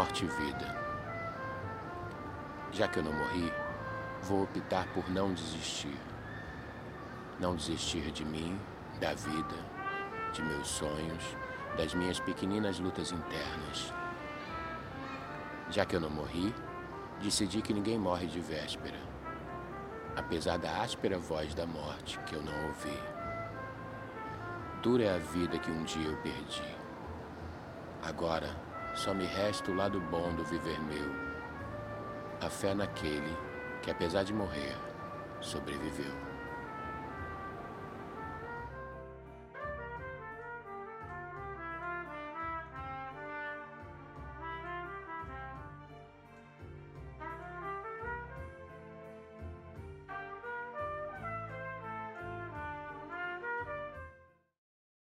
morte e vida. Já que eu não morri, vou optar por não desistir. Não desistir de mim, da vida, de meus sonhos, das minhas pequeninas lutas internas. Já que eu não morri, decidi que ninguém morre de véspera, apesar da áspera voz da morte que eu não ouvi. Dura é a vida que um dia eu perdi. Agora só me resta o lado bom do viver meu, a fé naquele que, apesar de morrer, sobreviveu.